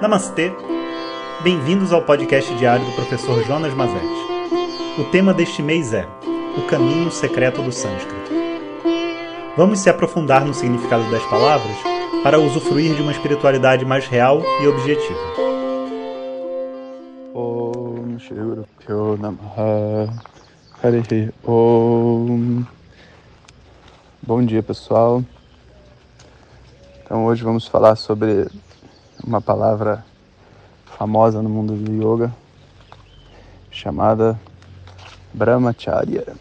Namastê! Bem-vindos ao podcast diário do professor Jonas Mazetti. O tema deste mês é O Caminho Secreto do Sânscrito. Vamos se aprofundar no significado das palavras para usufruir de uma espiritualidade mais real e objetiva. Om Om Bom dia pessoal. Então hoje vamos falar sobre uma palavra famosa no mundo do yoga chamada Brahmacharya.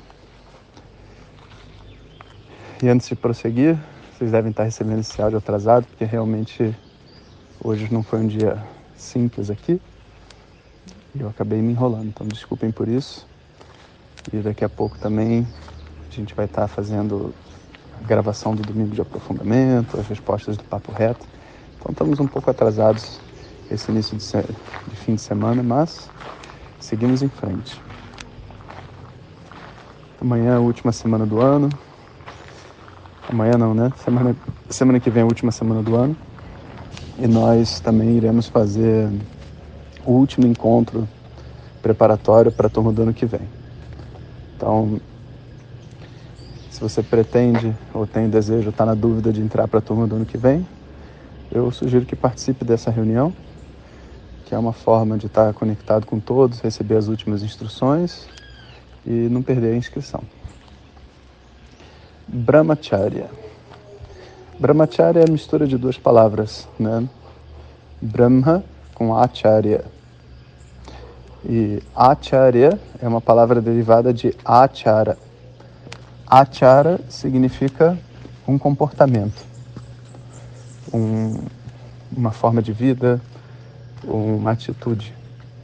E antes de prosseguir, vocês devem estar recebendo esse áudio atrasado, porque realmente hoje não foi um dia simples aqui. E eu acabei me enrolando, então desculpem por isso. E daqui a pouco também a gente vai estar fazendo a gravação do domingo de aprofundamento, as respostas do papo reto. Então estamos um pouco atrasados esse início de, de fim de semana, mas seguimos em frente. Amanhã é a última semana do ano. Amanhã não, né? Semana, semana que vem é a última semana do ano. E nós também iremos fazer o último encontro preparatório para a turma do ano que vem. Então, se você pretende ou tem desejo, está na dúvida de entrar para a turma do ano que vem, eu sugiro que participe dessa reunião, que é uma forma de estar conectado com todos, receber as últimas instruções e não perder a inscrição. Brahmacharya. Brahmacharya é a mistura de duas palavras, né? Brahma com Acharya. E Acharya é uma palavra derivada de Achara. Achara significa um comportamento um, uma forma de vida, uma atitude.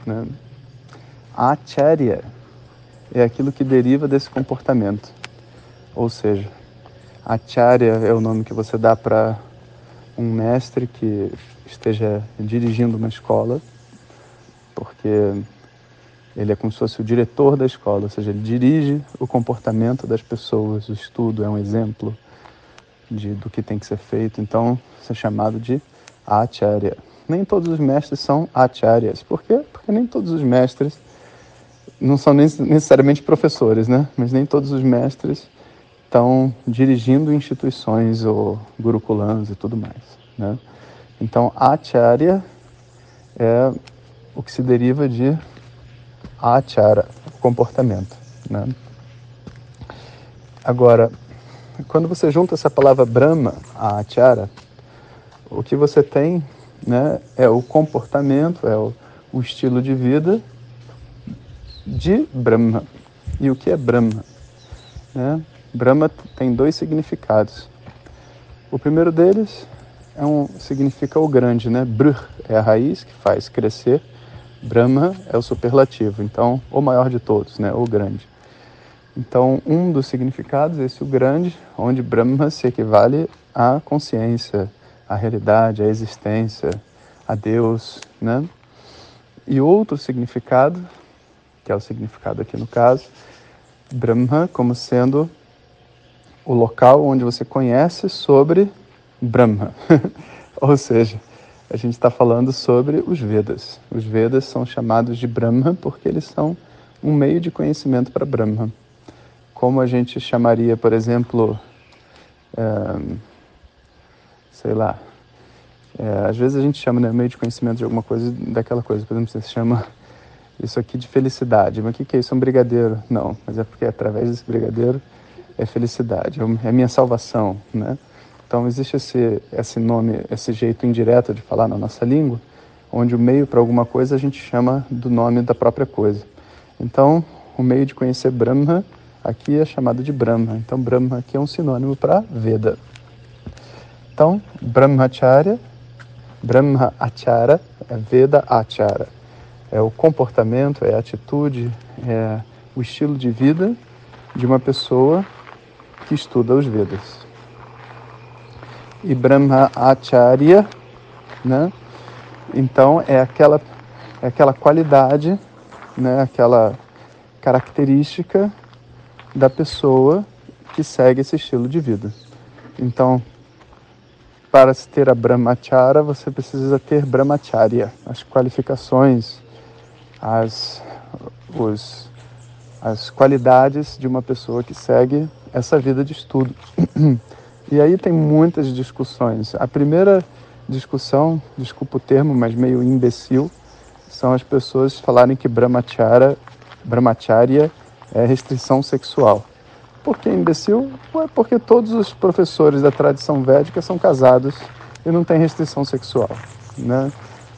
Né? A acharya é aquilo que deriva desse comportamento. Ou seja, acharya é o nome que você dá para um mestre que esteja dirigindo uma escola, porque ele é como se fosse o diretor da escola, ou seja, ele dirige o comportamento das pessoas, o estudo é um exemplo de, do que tem que ser feito. Então, isso é chamado de acharya. Nem todos os mestres são acharyas. Por quê? Porque nem todos os mestres não são necessariamente professores, né? Mas nem todos os mestres estão dirigindo instituições ou gurukulans e tudo mais, né? Então, acharya é o que se deriva de achara, comportamento, né? Agora, quando você junta essa palavra Brahma a Achara, o que você tem né, é o comportamento, é o, o estilo de vida de Brahma. E o que é Brahma? Né? Brahma tem dois significados. O primeiro deles é um, significa o grande, né? Brh é a raiz que faz crescer, Brahma é o superlativo, então o maior de todos, né? O grande. Então, um dos significados esse o grande, onde Brahma se equivale à consciência, à realidade, à existência, a Deus, né? E outro significado, que é o significado aqui no caso, Brahma como sendo o local onde você conhece sobre Brahma. Ou seja, a gente está falando sobre os Vedas. Os Vedas são chamados de Brahma porque eles são um meio de conhecimento para Brahma como a gente chamaria, por exemplo, sei lá, é, às vezes a gente chama, né, meio de conhecimento de alguma coisa, daquela coisa, por exemplo, você chama isso aqui de felicidade, mas o que, que é isso? É um brigadeiro? Não, mas é porque através desse brigadeiro é felicidade, é, é a minha salvação, né? Então existe esse, esse nome, esse jeito indireto de falar na nossa língua, onde o meio para alguma coisa a gente chama do nome da própria coisa. Então, o meio de conhecer Brahma aqui é chamado de Brahma. Então, Brahma aqui é um sinônimo para Veda. Então, Brahmacharya, Brahma Achara, é Veda Achara. É o comportamento, é a atitude, é o estilo de vida de uma pessoa que estuda os Vedas. E Brahma Acharya, né? Então, é aquela, é aquela qualidade, né? aquela característica da pessoa que segue esse estilo de vida. Então, para se ter a brahmachara, você precisa ter brahmacharya, as qualificações, as, os, as qualidades de uma pessoa que segue essa vida de estudo. E aí tem muitas discussões. A primeira discussão, desculpa o termo, mas meio imbecil, são as pessoas falarem que brahmacharya, brahmacharya é restrição sexual. Por que imbecil? Porque todos os professores da tradição védica são casados e não tem restrição sexual, né?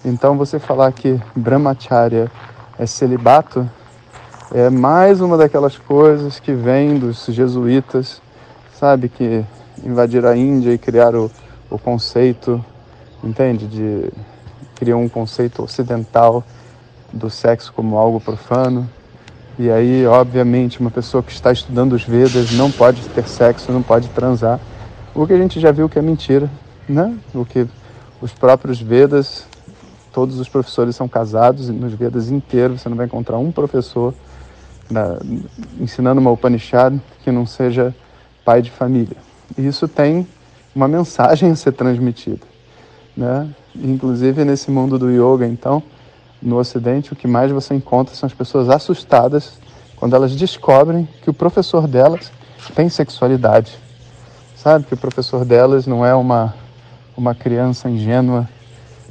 Então você falar que brahmacharya é celibato é mais uma daquelas coisas que vem dos jesuítas, sabe, que invadiram a Índia e criaram o, o conceito, entende, de criar um conceito ocidental do sexo como algo profano. E aí, obviamente, uma pessoa que está estudando os Vedas não pode ter sexo, não pode transar. O que a gente já viu que é mentira, né? O que os próprios Vedas, todos os professores são casados, nos Vedas inteiros você não vai encontrar um professor na, ensinando uma Upanishad que não seja pai de família. E isso tem uma mensagem a ser transmitida, né? Inclusive nesse mundo do yoga, então, no Ocidente, o que mais você encontra são as pessoas assustadas quando elas descobrem que o professor delas tem sexualidade. Sabe? Que o professor delas não é uma, uma criança ingênua,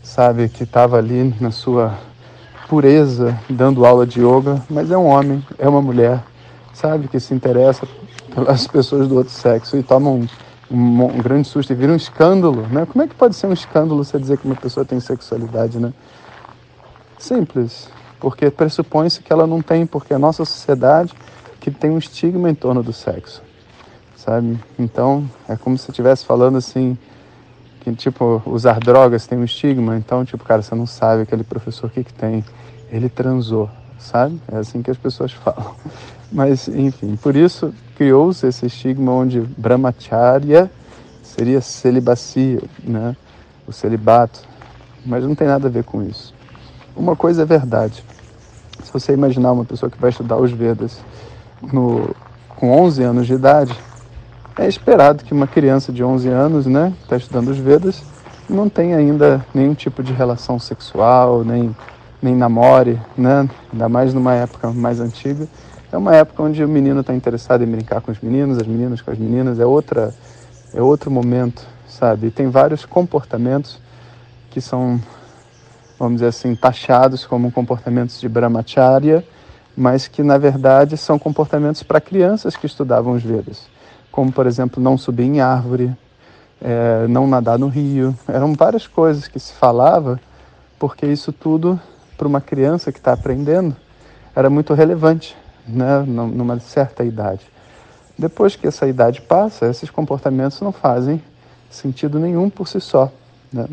sabe? Que estava ali na sua pureza dando aula de yoga, mas é um homem, é uma mulher, sabe? Que se interessa pelas pessoas do outro sexo e toma um, um, um grande susto e vira um escândalo, né? Como é que pode ser um escândalo você dizer que uma pessoa tem sexualidade, né? Simples, porque pressupõe-se que ela não tem, porque a nossa sociedade que tem um estigma em torno do sexo, sabe? Então, é como se estivesse falando assim, que tipo, usar drogas tem um estigma, então, tipo, cara, você não sabe aquele professor que que tem, ele transou, sabe? É assim que as pessoas falam. Mas, enfim, por isso criou-se esse estigma onde brahmacharya seria celibacia, né? O celibato, mas não tem nada a ver com isso. Uma coisa é verdade. Se você imaginar uma pessoa que vai estudar os Vedas no, com 11 anos de idade, é esperado que uma criança de 11 anos, né, está estudando os Vedas, não tenha ainda nenhum tipo de relação sexual, nem, nem namore, né? ainda mais numa época mais antiga. É uma época onde o menino está interessado em brincar com os meninos, as meninas com as meninas, é, outra, é outro momento, sabe? E tem vários comportamentos que são vamos dizer assim, taxados como comportamentos de brahmacharya, mas que na verdade são comportamentos para crianças que estudavam os Vedas, como por exemplo não subir em árvore, é, não nadar no rio, eram várias coisas que se falava, porque isso tudo para uma criança que está aprendendo era muito relevante, né, numa certa idade. Depois que essa idade passa, esses comportamentos não fazem sentido nenhum por si só. Né?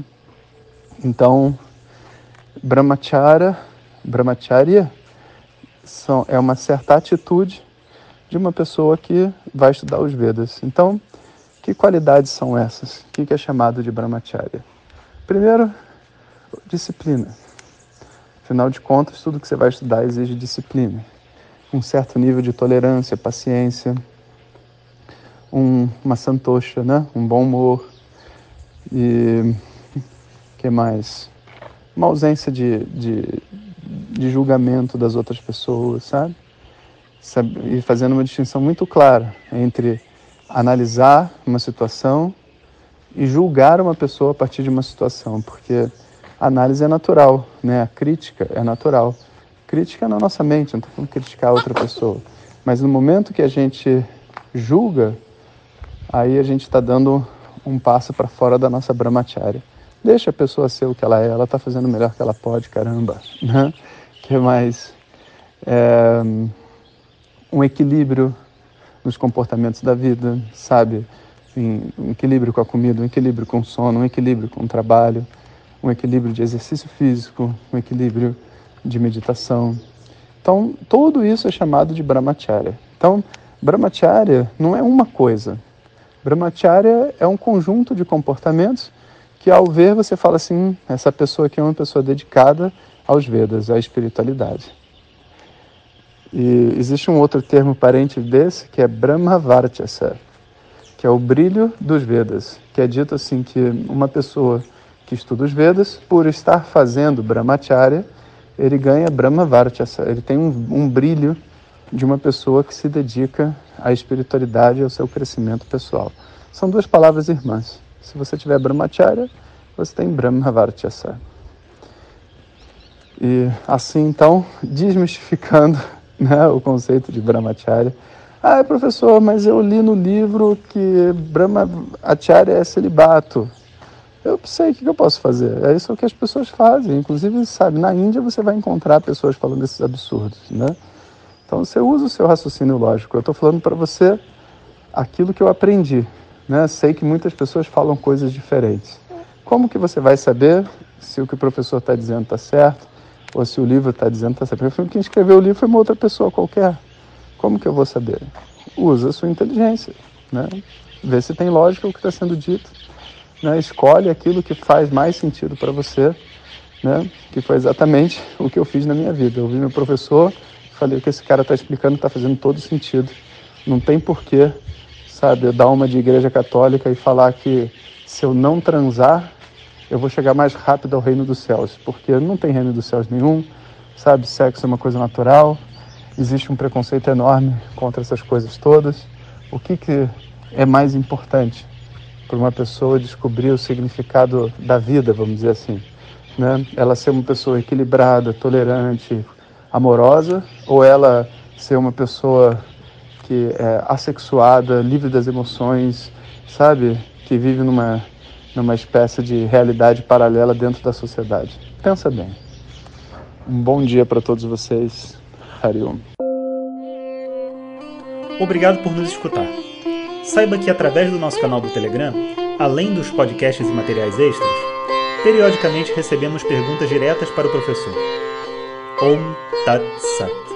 Então, Brahmacharya, brahmacharya são, é uma certa atitude de uma pessoa que vai estudar os Vedas. Então, que qualidades são essas? O que é chamado de brahmacharya? Primeiro, disciplina. Afinal de contas, tudo que você vai estudar exige disciplina. Um certo nível de tolerância, paciência, um, uma santosha, né? um bom humor. E que mais? Uma ausência de, de, de julgamento das outras pessoas, sabe? E fazendo uma distinção muito clara entre analisar uma situação e julgar uma pessoa a partir de uma situação, porque a análise é natural, né? A crítica é natural. Crítica é na nossa mente, não estou falando criticar outra pessoa. Mas no momento que a gente julga, aí a gente está dando um passo para fora da nossa brahmacharya. Deixa a pessoa ser o que ela é, ela está fazendo o melhor que ela pode, caramba. Né? que mais? É, um equilíbrio nos comportamentos da vida, sabe? um equilíbrio com a comida, um equilíbrio com o sono, um equilíbrio com o trabalho, um equilíbrio de exercício físico, um equilíbrio de meditação. Então, tudo isso é chamado de brahmacharya. Então, brahmacharya não é uma coisa. Brahmacharya é um conjunto de comportamentos que ao ver você fala assim, essa pessoa aqui é uma pessoa dedicada aos Vedas, à espiritualidade. E existe um outro termo parente desse que é Brahmavartyasa. que é o brilho dos Vedas, que é dito assim que uma pessoa que estuda os Vedas, por estar fazendo Brahmacharya, ele ganha Brahmavartyasa, ele tem um, um brilho de uma pessoa que se dedica à espiritualidade e ao seu crescimento pessoal. São duas palavras irmãs. Se você tiver Brahmacharya, você tem Brahmavartyasa. E assim, então, desmistificando né, o conceito de Brahmacharya, ah, professor, mas eu li no livro que Brahma Acharya é celibato. Eu sei o que eu posso fazer. É isso que as pessoas fazem. Inclusive, sabe, na Índia você vai encontrar pessoas falando esses absurdos, né? Então você usa o seu raciocínio lógico. Eu estou falando para você aquilo que eu aprendi, né? Sei que muitas pessoas falam coisas diferentes. Como que você vai saber se o que o professor está dizendo está certo ou se o livro está dizendo está certo? Quem escreveu o livro foi uma outra pessoa qualquer. Como que eu vou saber? Usa a sua inteligência, né? Vê se tem lógica o que está sendo dito, né? Escolhe aquilo que faz mais sentido para você, né? Que foi exatamente o que eu fiz na minha vida. Eu vi meu professor, falei o que esse cara está explicando está fazendo todo sentido. Não tem porquê, sabe, dar uma de igreja católica e falar que se eu não transar, eu vou chegar mais rápido ao reino dos céus, porque não tem reino dos céus nenhum, sabe? Sexo é uma coisa natural, existe um preconceito enorme contra essas coisas todas. O que, que é mais importante para uma pessoa descobrir o significado da vida, vamos dizer assim? Né? Ela ser uma pessoa equilibrada, tolerante, amorosa, ou ela ser uma pessoa que é assexuada, livre das emoções, sabe? Que vive numa, numa espécie de realidade paralela dentro da sociedade. Pensa bem. Um bom dia para todos vocês. Hariom. Obrigado por nos escutar. Saiba que através do nosso canal do Telegram, além dos podcasts e materiais extras, periodicamente recebemos perguntas diretas para o professor. Om Tat Sat.